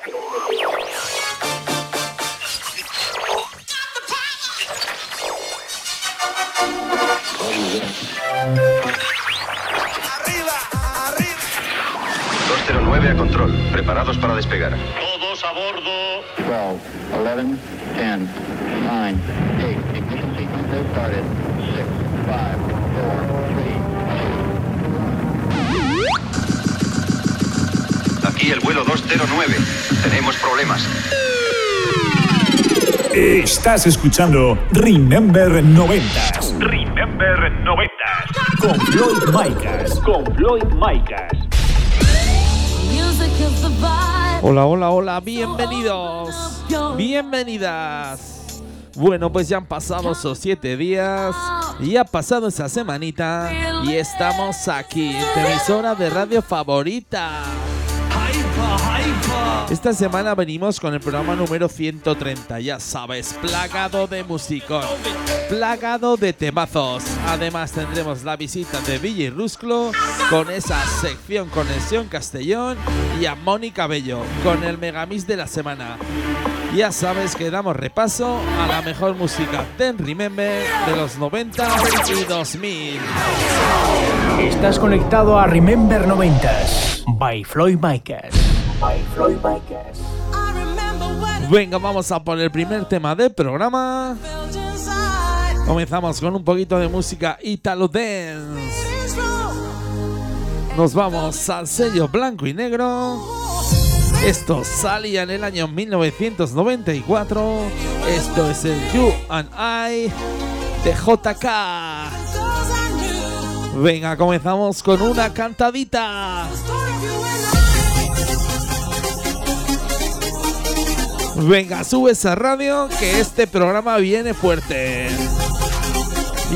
Arriba, arriba. 209 a control, preparados para despegar. Todos a bordo. 12, 11, 10, 9, 8, ignition sequence started. 6, 5, 4, Aquí el vuelo 209. Tenemos problemas. Estás escuchando Remember 90 Remember 90. con Floyd Micas. Con Floyd Micas. Hola, hola, hola, bienvenidos, bienvenidas. Bueno, pues ya han pasado esos siete días y ha pasado esa semanita y estamos aquí, en tu emisora de radio favorita. Esta semana venimos con el programa número 130, ya sabes, plagado de musicón, plagado de temazos. Además tendremos la visita de Villa Rusclo con esa sección Conexión Castellón y a Mónica Bello con el Megamix de la semana. Ya sabes que damos repaso a la mejor música Ten Remember de los 90 y 2000. Estás conectado a Remember 90s by Floyd Micas. By Floyd Micas. Venga, vamos a por el primer tema del programa. Comenzamos con un poquito de música Italo Dance. Nos vamos al sello blanco y negro. Esto salía en el año 1994. Esto es el You and I de JK. Venga, comenzamos con una cantadita. Venga, sube esa radio que este programa viene fuerte.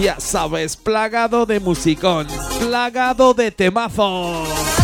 Ya sabes, plagado de musicón, plagado de temazos.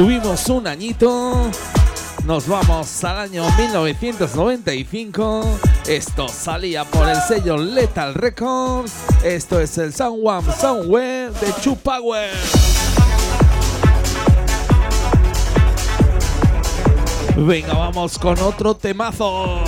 Subimos un añito. Nos vamos al año 1995. Esto salía por el sello Lethal Records. Esto es el Someone Somewhere de Chu. Venga, vamos con otro temazo.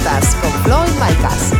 90s con Floyd Micas.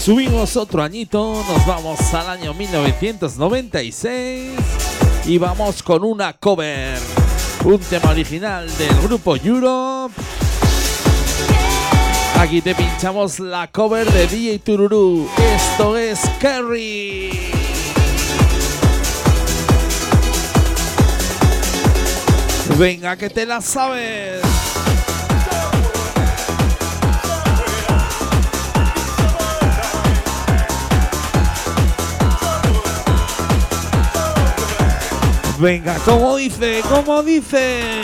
Subimos otro añito, nos vamos al año 1996 y vamos con una cover. Un tema original del grupo Europe. Aquí te pinchamos la cover de DJ Tururú. Esto es Kerry. Venga, que te la sabes. Venga, como dice, como dice.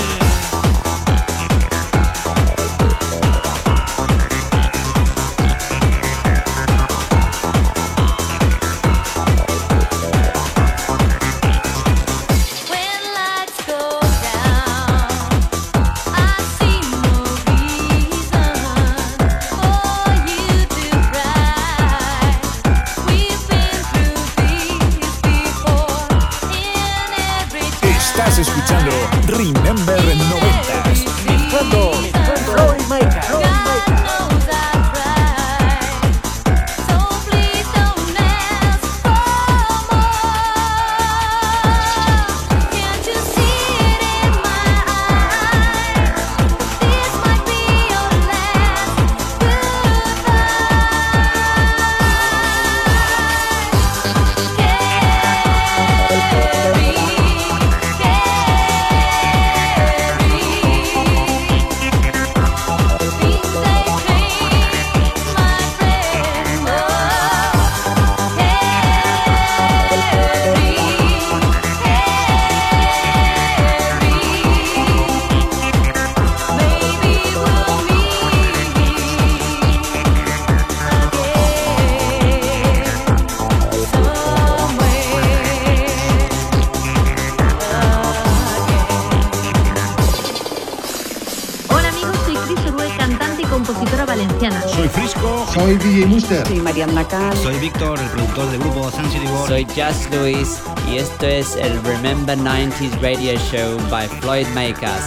El productor del grupo City World. Soy Just Luis y esto es el Remember 90s Radio Show by Floyd Makers.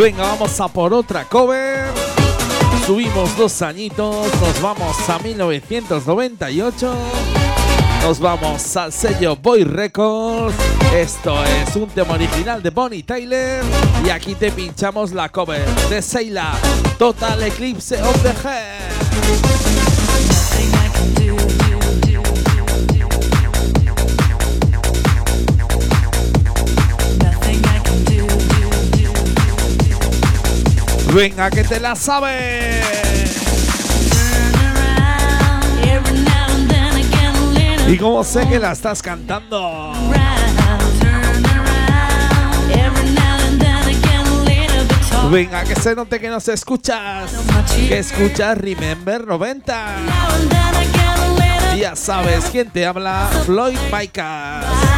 Venga, vamos a por otra cover. Subimos dos añitos, nos vamos a 1998. Nos vamos al sello Boy Records. Esto es un tema original de Bonnie Tyler. Y aquí te pinchamos la cover de Seila, Total Eclipse of the Head. Venga, que te la sabes. Y como sé que la estás cantando. Venga, que se note que nos escuchas. Que escuchas Remember 90. Ya sabes quién te habla, Floyd Micah.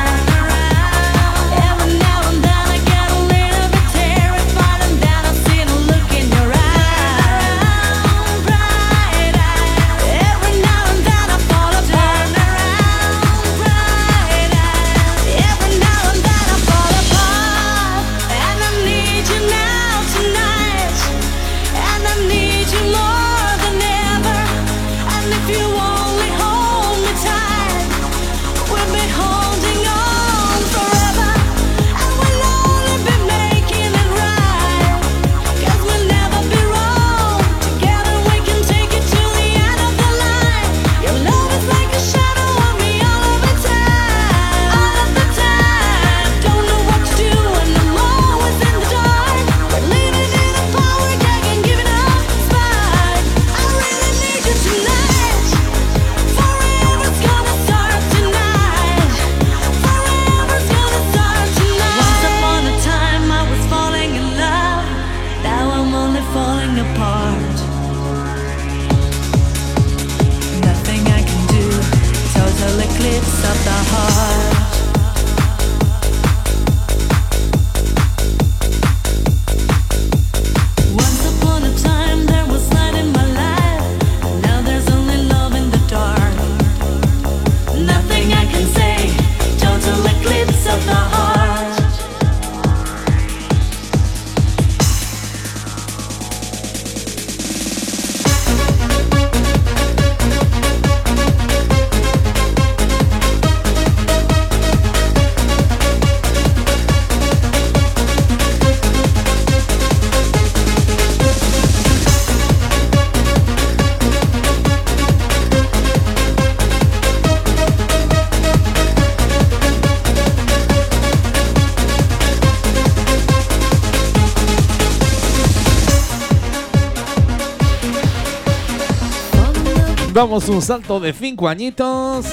Damos un salto de cinco añitos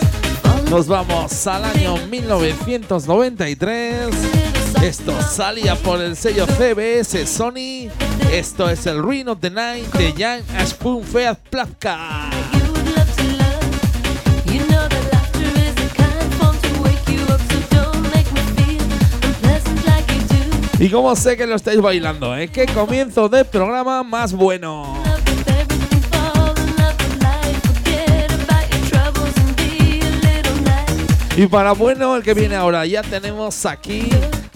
Nos vamos al año 1993. Esto salía por el sello CBS Sony. Esto es el Ruin of the Night de like you do. Y como sé que lo estáis bailando, ¿eh? ¡Qué comienzo de programa más bueno! Y para bueno, el que viene ahora, ya tenemos aquí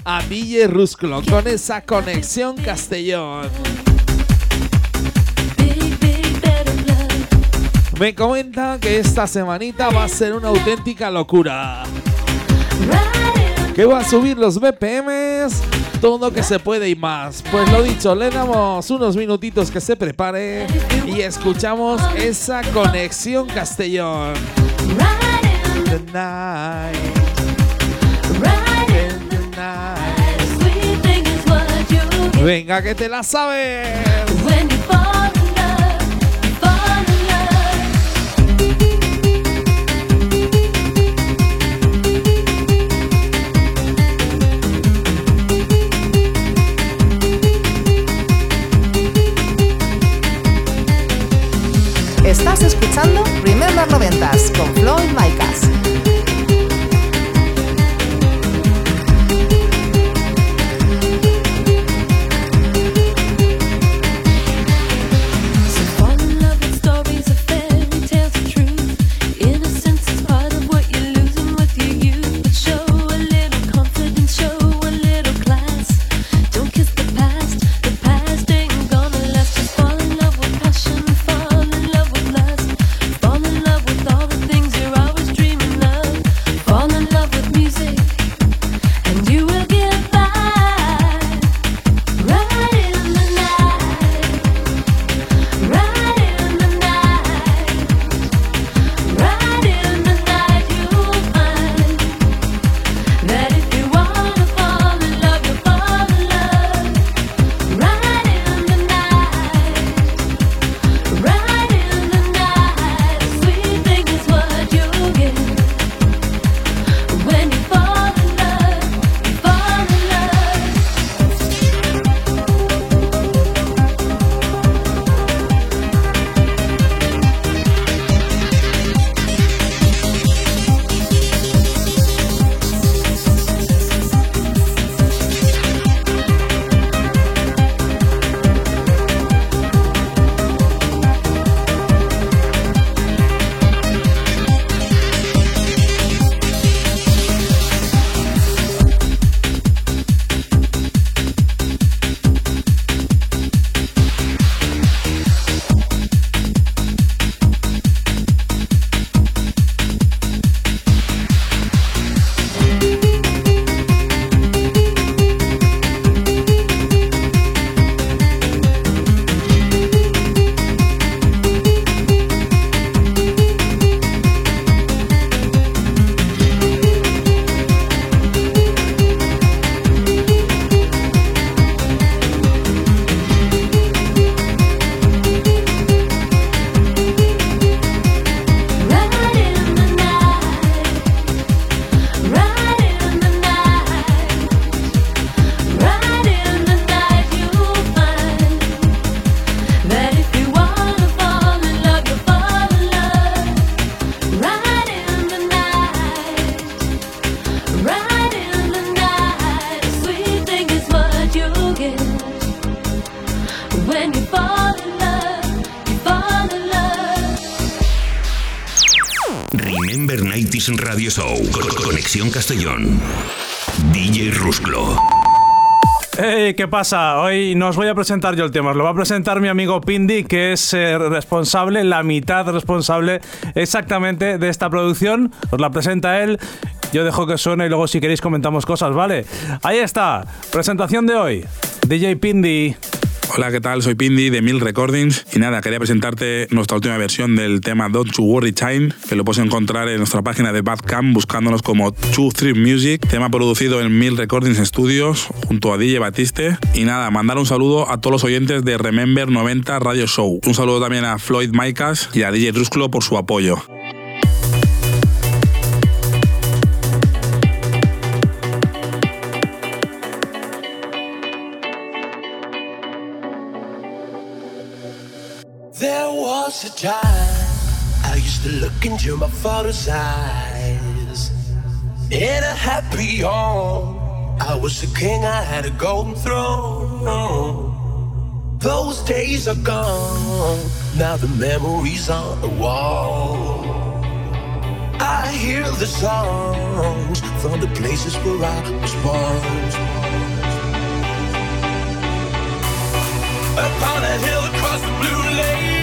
a DJ Rusclo con esa conexión Castellón. Me comenta que esta semanita va a ser una auténtica locura. Que va a subir los BPMs, todo que se puede y más. Pues lo dicho, le damos unos minutitos que se prepare y escuchamos esa conexión Castellón. The night. In the night. Sweet thing is what you get Venga, que te la sabes. when you fall in love. You fall in love. Estás escuchando Remember 90s con Floyd Micas. Castellón. DJ Rusclo. Hey, ¿qué pasa? Hoy no os voy a presentar yo el tema, os lo va a presentar mi amigo Pindi, que es eh, responsable, la mitad responsable exactamente de esta producción. Os la presenta él. Yo dejo que suene y luego si queréis comentamos cosas, ¿vale? Ahí está, presentación de hoy. DJ Pindi. Hola, ¿qué tal? Soy Pindi de Mil Recordings y nada, quería presentarte nuestra última versión del tema Don't You Worry Time, que lo puedes encontrar en nuestra página de Badcamp buscándonos como Two Three Music, tema producido en Mil Recordings Studios junto a DJ Batiste. Y nada, mandar un saludo a todos los oyentes de Remember 90 Radio Show. Un saludo también a Floyd Micas y a DJ Rusclo por su apoyo. A I used to look into my father's eyes. In a happy home, I was a king, I had a golden throne. Those days are gone, now the memories on the wall. I hear the songs from the places where I was born. Upon a hill across the blue lake,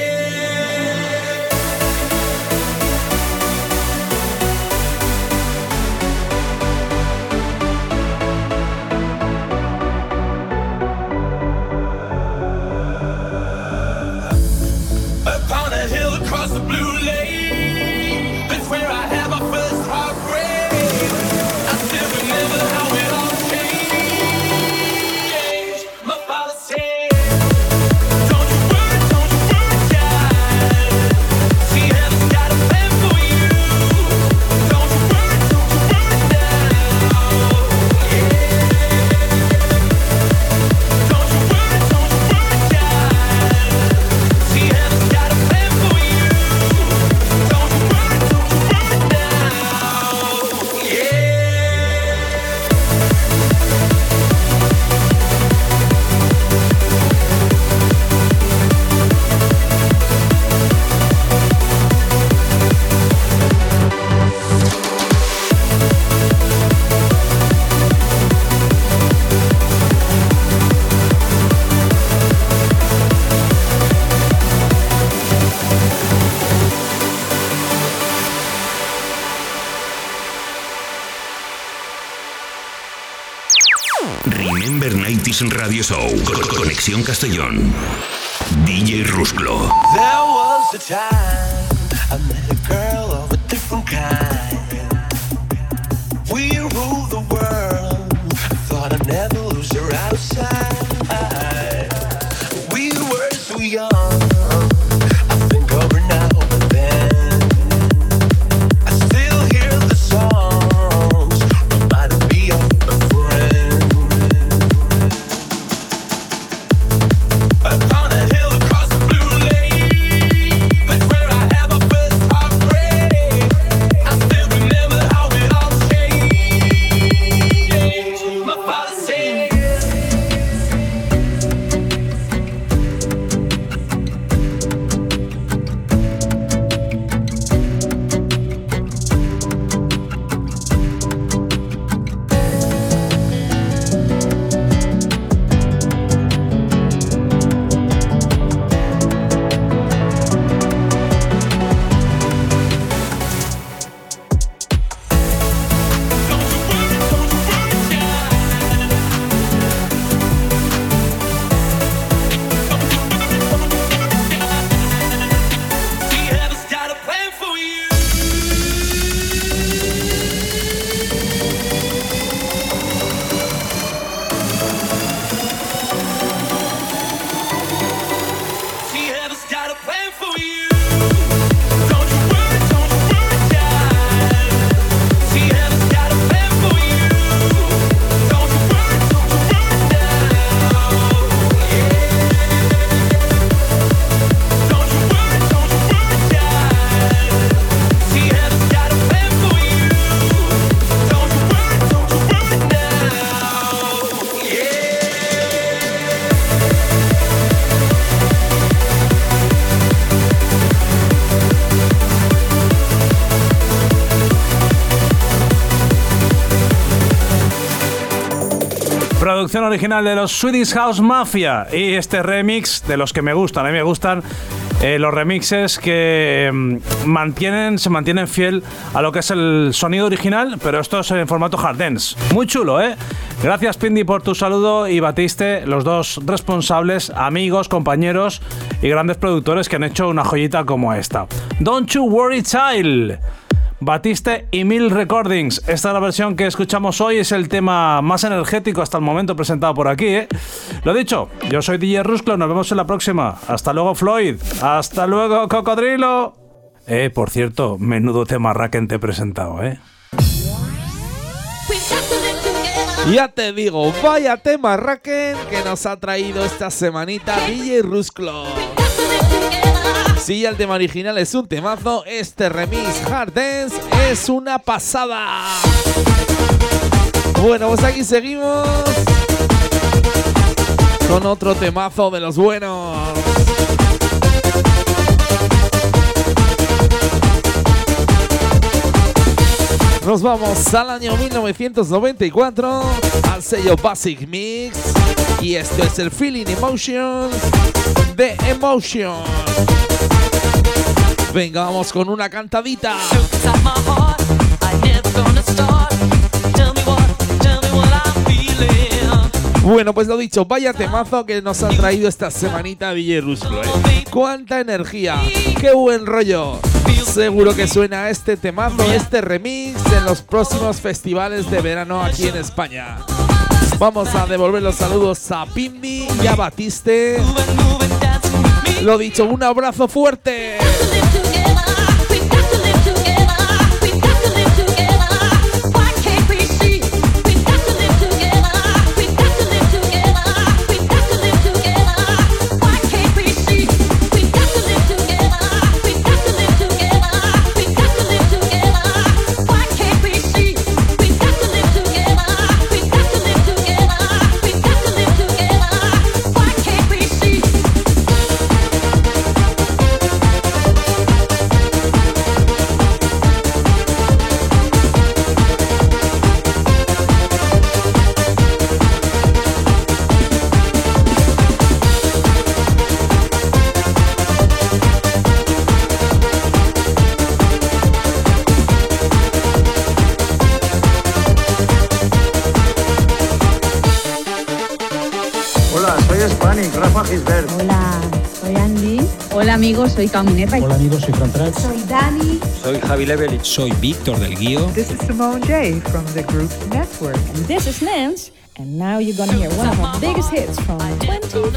Conexión Castellón. DJ Rusclo. Original de los Swedish House Mafia y este remix de los que me gustan. A mí me gustan eh, los remixes que mm, mantienen, se mantienen fiel a lo que es el sonido original, pero esto es en formato hard dance. Muy chulo, ¿eh? Gracias, Pindy, por tu saludo y Batiste, los dos responsables, amigos, compañeros y grandes productores que han hecho una joyita como esta. Don't You Worry Child. Batiste y Mil Recordings. Esta es la versión que escuchamos hoy, es el tema más energético hasta el momento presentado por aquí. ¿eh? Lo dicho, yo soy DJ Rusclo, nos vemos en la próxima. Hasta luego Floyd, hasta luego Cocodrilo. Eh, por cierto, menudo tema Racken te he presentado, ¿eh? Ya te digo, vaya tema Raken que nos ha traído esta semanita DJ Rusclo. Si ya el tema original es un temazo, este remix Hard Dance es una pasada. Bueno, pues aquí seguimos con otro temazo de los buenos. Nos vamos al año 1994 al sello Basic Mix y esto es el Feeling Emotions de Emotion. Venga, vamos con una cantadita. Bueno, pues lo dicho, vaya temazo que nos ha traído esta semanita Rusclo, ¿eh? ¡Cuánta energía! ¡Qué buen rollo! Seguro que suena este temazo, este remix en los próximos festivales de verano aquí en España. Vamos a devolver los saludos a Pimbi y a Batiste. Lo dicho, un abrazo fuerte. Rafa Gisbert. Hola, soy Andy. Hola amigos, soy Camineta. Hola amigos, soy Fran Trax. Soy Dani. Soy Javi Levelich. Soy Víctor del Guío. This is Simone J from the group Network. And this is Nance, and now you're gonna hear one of our biggest hits from 24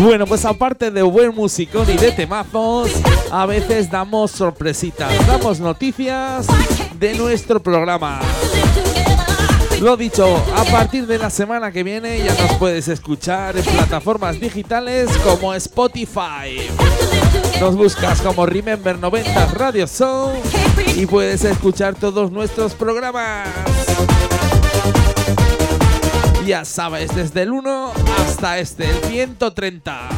Bueno, pues aparte de buen musicón y de temazos, a veces damos sorpresitas, damos noticias de nuestro programa. Lo dicho, a partir de la semana que viene ya nos puedes escuchar en plataformas digitales como Spotify. Nos buscas como Remember 90 Radio Show y puedes escuchar todos nuestros programas. Ya sabes, desde el 1 hasta este, el 130.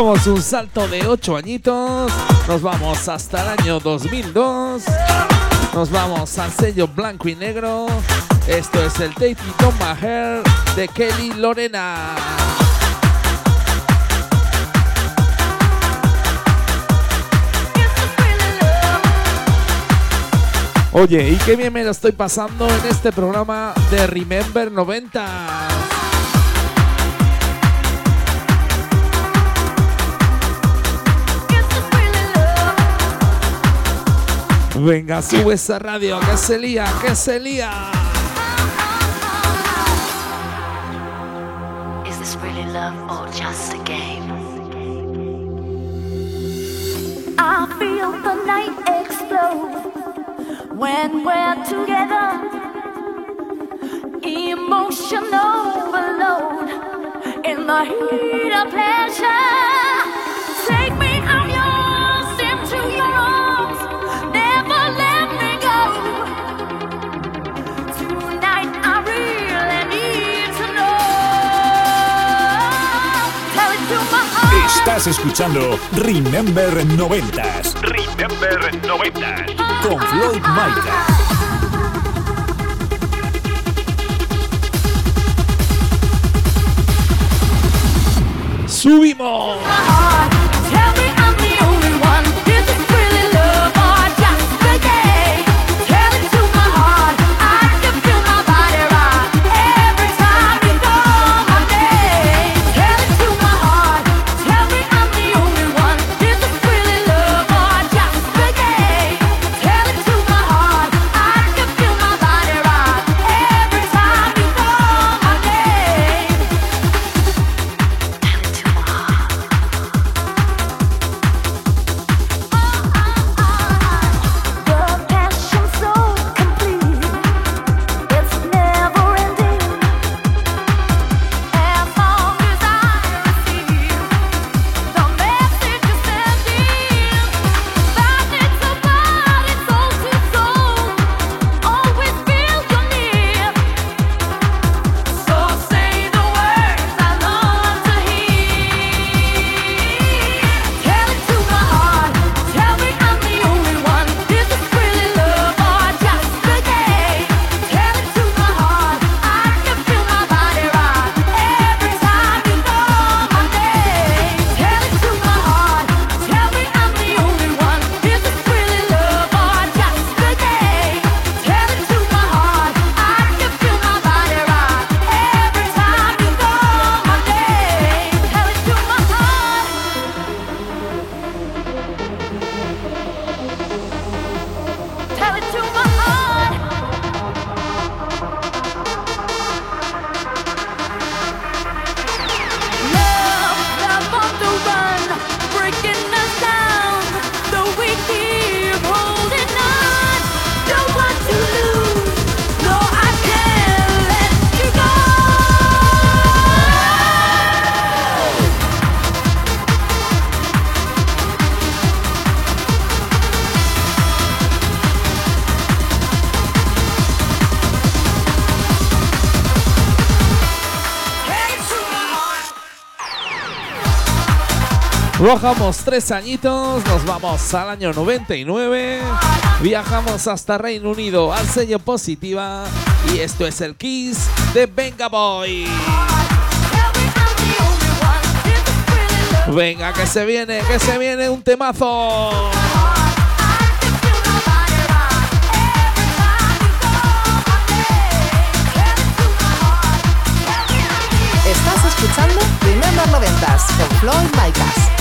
Damos un salto de 8 añitos. Nos vamos hasta el año 2002. Nos vamos al sello blanco y negro. Esto es el Take It On Hair de Kelly Lorena. Oye, y qué bien me lo estoy pasando en este programa de Remember 90. Venga, sube esa radio, que se lía, que se lía. Is this really love or just a game? I feel the night explode when we're together. Emotional overload in the heat of pleasure. Estás escuchando Remember 90s. Remember 90 Con Floyd Micah. ¡Subimos! Bajamos tres añitos, nos vamos al año 99, viajamos hasta Reino Unido al sello Positiva y esto es el Kiss de Venga Boy. Venga, que se viene, que se viene un temazo. Estás escuchando Remember 90s con Floyd Micas.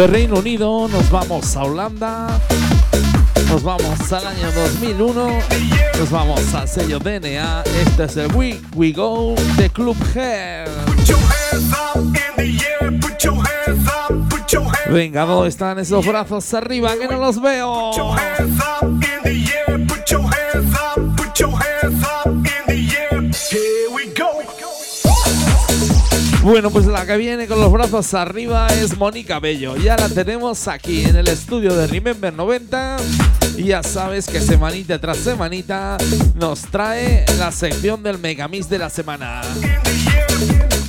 De Reino Unido nos vamos a Holanda, nos vamos al año 2001, nos vamos al sello DNA. Este es el We We Go de Club Hair. Venga, ¿dónde están esos brazos arriba que no los veo? Bueno, pues la que viene con los brazos arriba es Mónica Bello. Ya la tenemos aquí en el estudio de Remember 90. Y ya sabes que semanita tras semanita nos trae la sección del Megamix de la semana.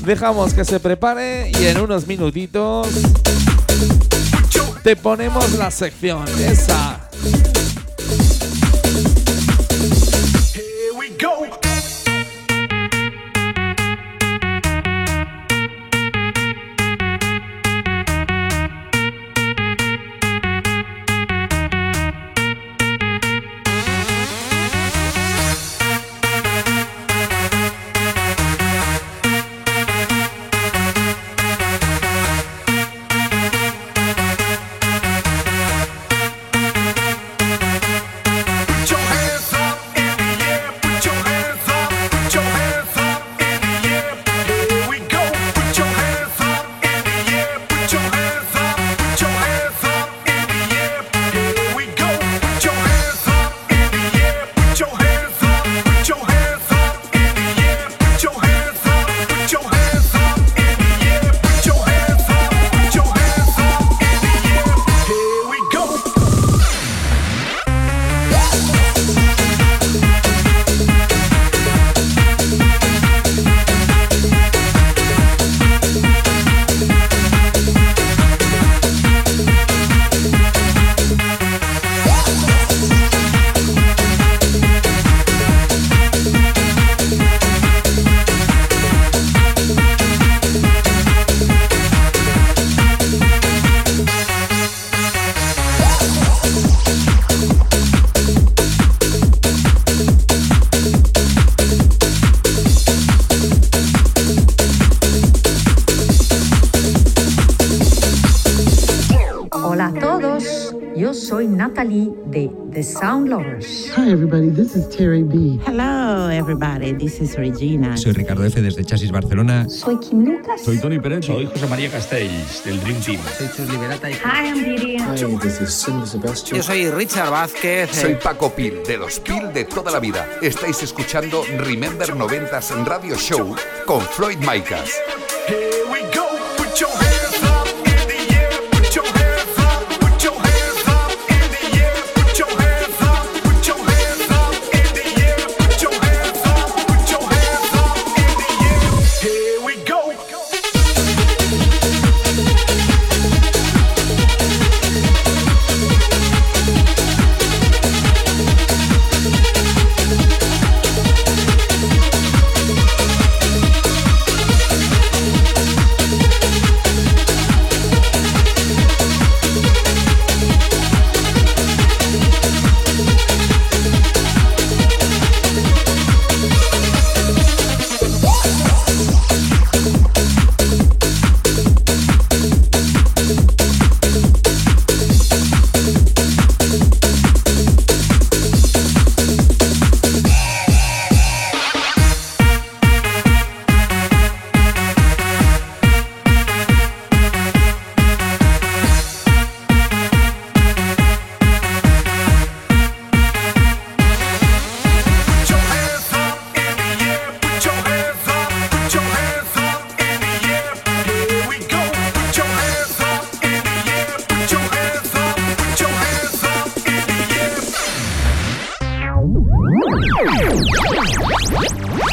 Dejamos que se prepare y en unos minutitos te ponemos la sección esa. Natalie de The Sound Lovers. Hi, everybody. This is Terry B. Hello, everybody. This is Regina. Soy Ricardo F. desde Chasis Barcelona. Soy Kim Lucas. Soy Tony Pérez. Soy José María Castells, del Dream Team. Soy Chus Liberata. Hi, I'm Didi. Hi, this is Sebastian. Yo soy Richard Vázquez. Soy Paco Pil, de los Pil de toda la vida. Estáis escuchando Remember 90s Radio Show con Floyd Micas.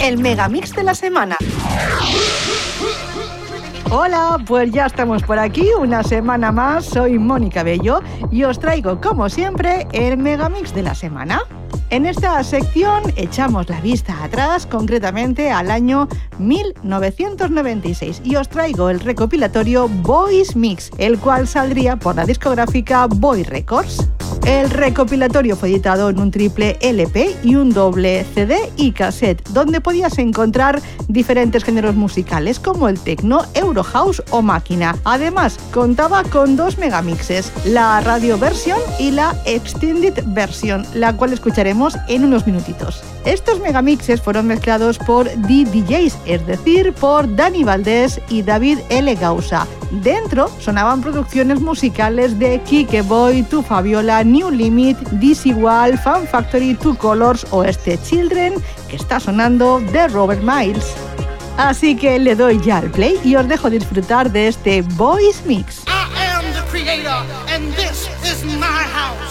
El megamix de la semana. Hola, pues ya estamos por aquí, una semana más. Soy Mónica Bello y os traigo, como siempre, el megamix de la semana. En esta sección echamos la vista atrás, concretamente al año 1996, y os traigo el recopilatorio Boys Mix, el cual saldría por la discográfica Boy Records. El recopilatorio fue editado en un triple LP y un doble CD y cassette, donde podías encontrar diferentes géneros musicales como el techno, Eurohouse o máquina. Además, contaba con dos megamixes, la radio versión y la extended version, la cual escucharemos en unos minutitos. Estos megamixes fueron mezclados por DJs, es decir, por Dani Valdés y David L. Gausa. Dentro sonaban producciones musicales de Kike Boy, Tu Fabiola, New Limit, Disigual, Fan Factory, Two Colors o este Children que está sonando de Robert Miles. Así que le doy ya al play y os dejo disfrutar de este Voice Mix. I am the creator, and this is my house.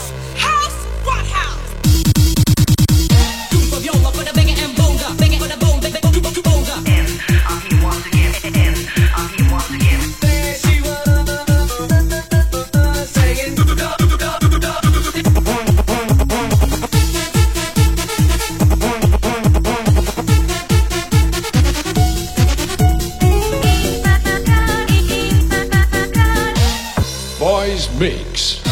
Mix.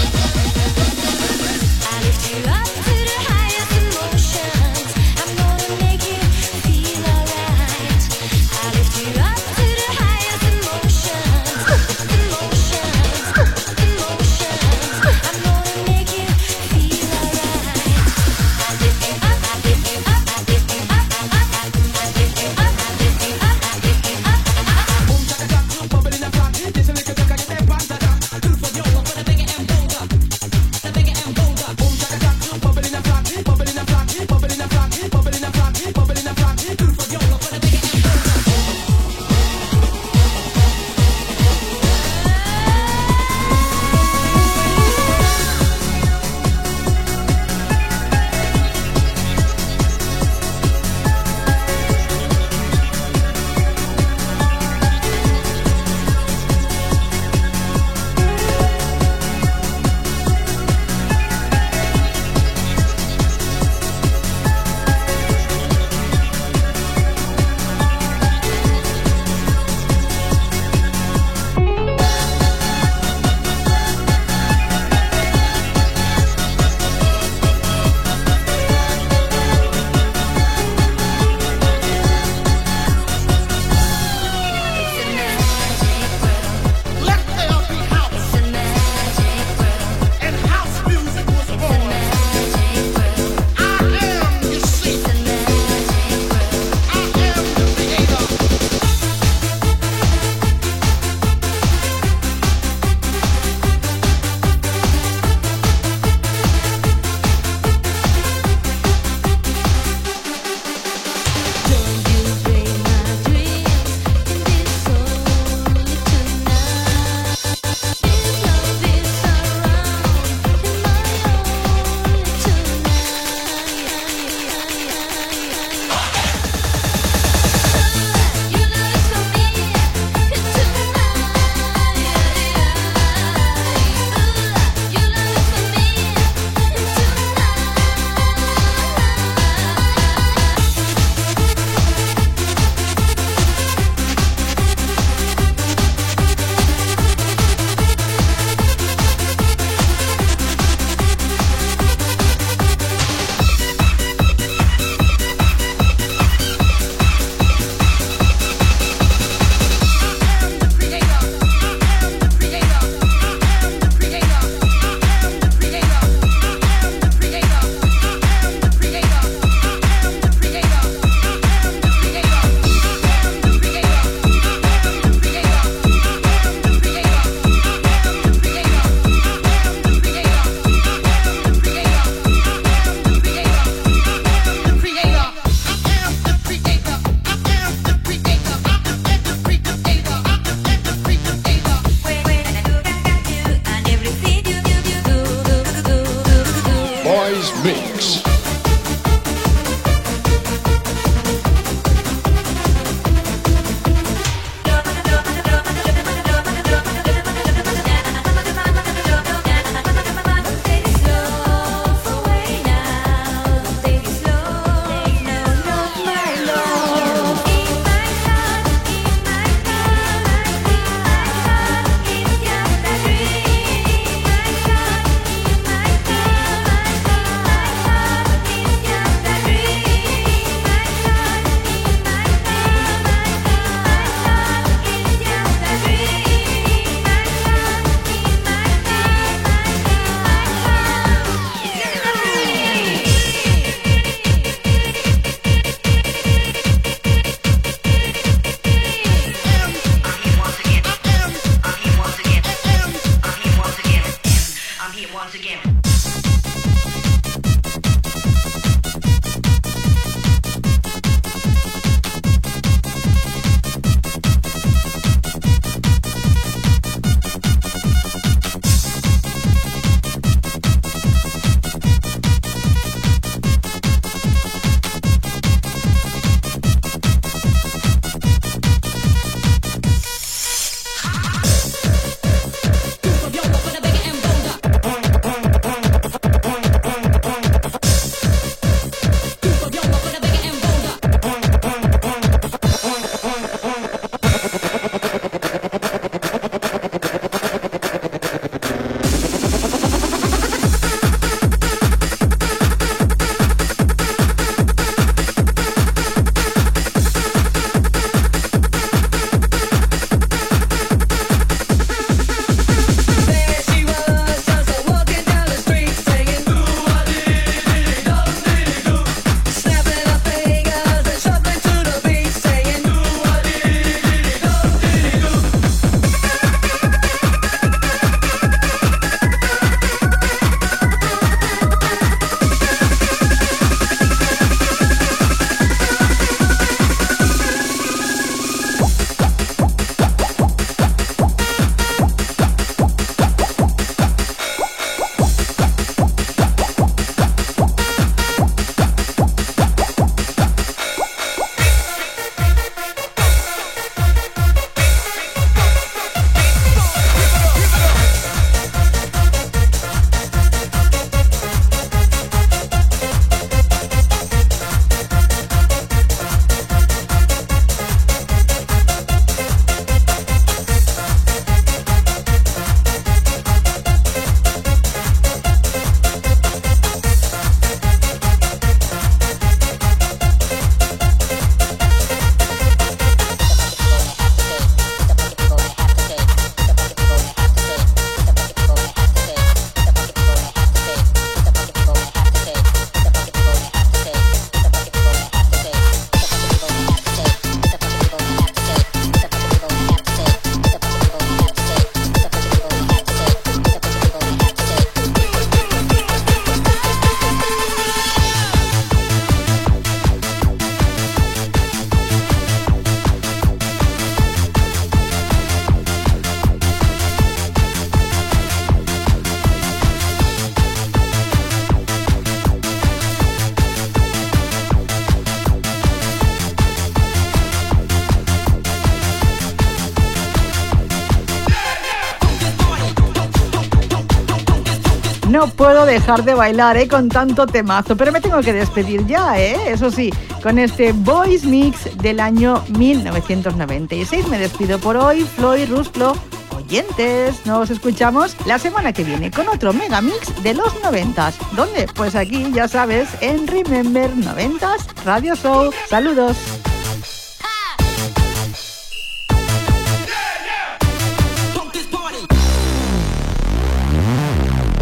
Dejar de bailar, ¿eh? Con tanto temazo, pero me tengo que despedir ya, ¿eh? Eso sí, con este Voice Mix del año 1996. Me despido por hoy, Floyd Rusclo. Oyentes, nos escuchamos la semana que viene con otro mega mix de los 90. ¿Dónde? Pues aquí, ya sabes, en Remember 90s Radio Show. Saludos.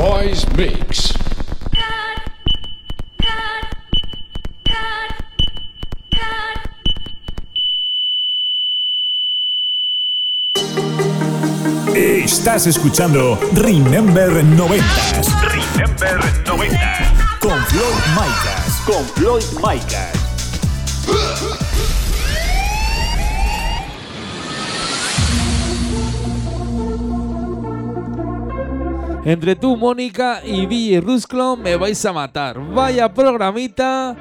Boys Mix. Estás escuchando Remember 90 Remember 90. con Floyd Micas. Con Floyd Micas. Entre tú, Mónica y Billy Rusclo me vais a matar. Vaya programita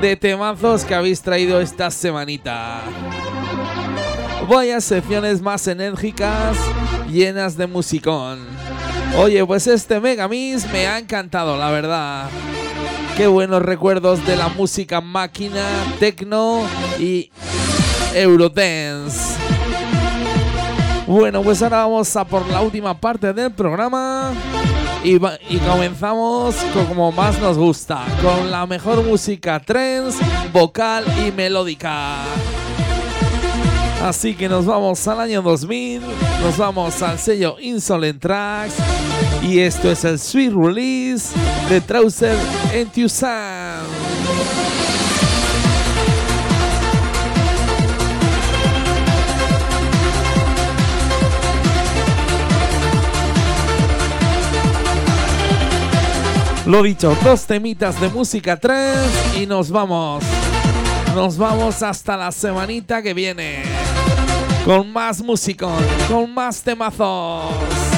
de temazos que habéis traído esta semanita. Vaya secciones más enérgicas, llenas de musicón. Oye, pues este Megamix me ha encantado, la verdad. Qué buenos recuerdos de la música máquina, techno y Eurodance. Bueno, pues ahora vamos a por la última parte del programa y, y comenzamos con como más nos gusta, con la mejor música trance, vocal y melódica. Así que nos vamos al año 2000, nos vamos al sello Insolent Tracks y esto es el Sweet Release de Trouser Enthusiasm. Lo dicho, dos temitas de música trance y nos vamos. Nos vamos hasta la semanita que viene. Con más musicón, con más temazos.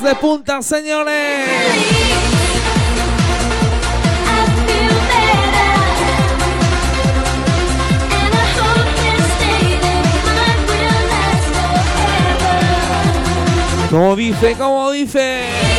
De punta, señores. Como dice, como dice.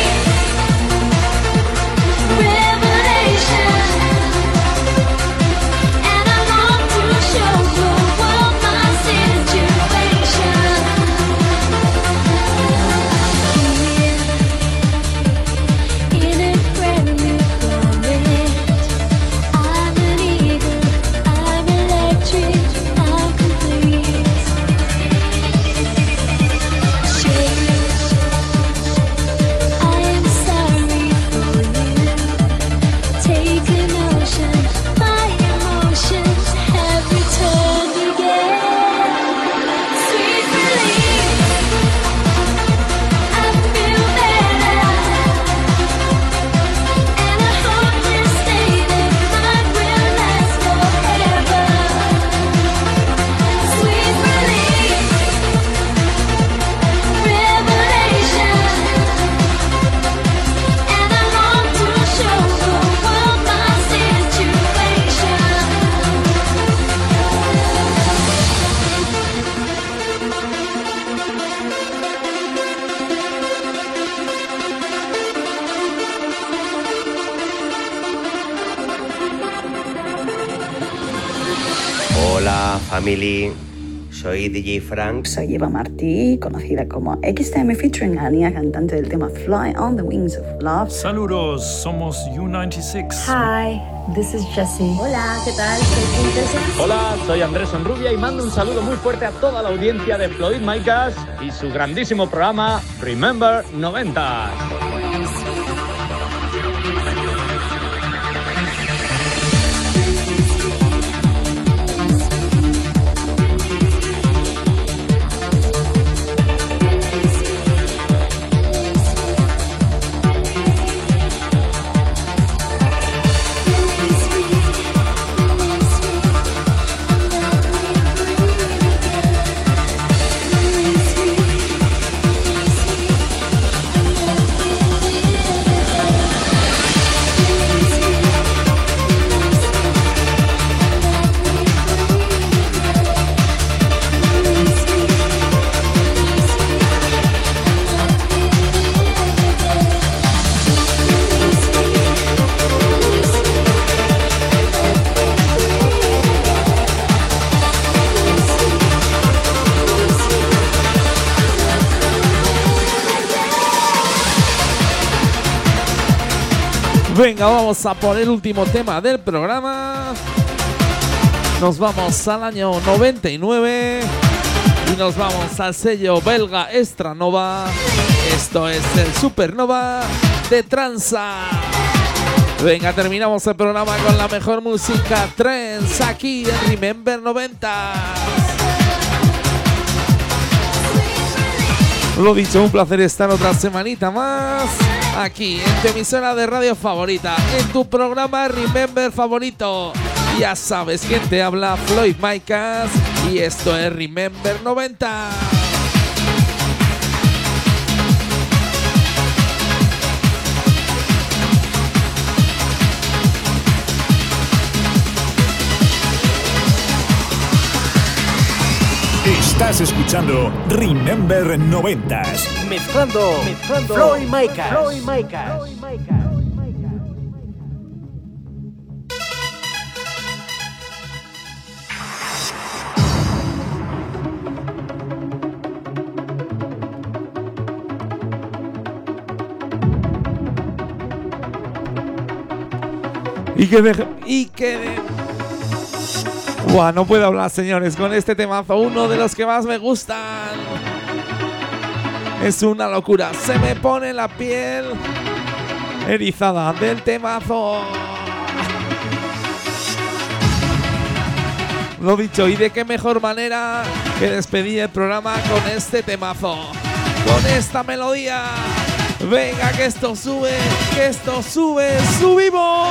Family. Soy DJ Frank. Soy Eva Martí, conocida como XTM featuring Ania, cantante del tema Fly on the Wings of Love. Saludos, somos U96. Hi, this is Jessie. Hola, ¿qué tal? Soy Princesa. Hola, soy Andrés Sonrubia y mando un saludo muy fuerte a toda la audiencia de Floyd Micas y su grandísimo programa Remember 90. Venga, vamos a por el último tema del programa. Nos vamos al año 99 y nos vamos al sello belga Estranova. Esto es el Supernova de Transa. Venga, terminamos el programa con la mejor música trance aquí en Remember 90. Lo dicho, un placer estar otra semanita más aquí en tu emisora de radio favorita, en tu programa Remember favorito. Ya sabes quién te habla, Floyd Micas, y esto es Remember 90. Estás escuchando Remember 90s. Mezclando, mezclando Floyd Micas. Floyd Micas. Y que deje- y que de- Buah, no puedo hablar, señores, con este temazo, uno de los que más me gustan. Es una locura, se me pone la piel erizada del temazo. Lo dicho, y de qué mejor manera que despedir el programa con este temazo, con esta melodía. Venga, que esto sube, que esto sube, subimos.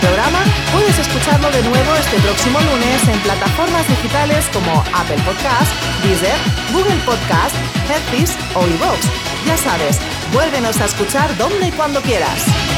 Programa, puedes escucharlo de nuevo este próximo lunes en plataformas digitales como Apple Podcast, Deezer, Google Podcast, Headpiece o iVoox. Ya sabes, vuélvenos a escuchar donde y cuando quieras.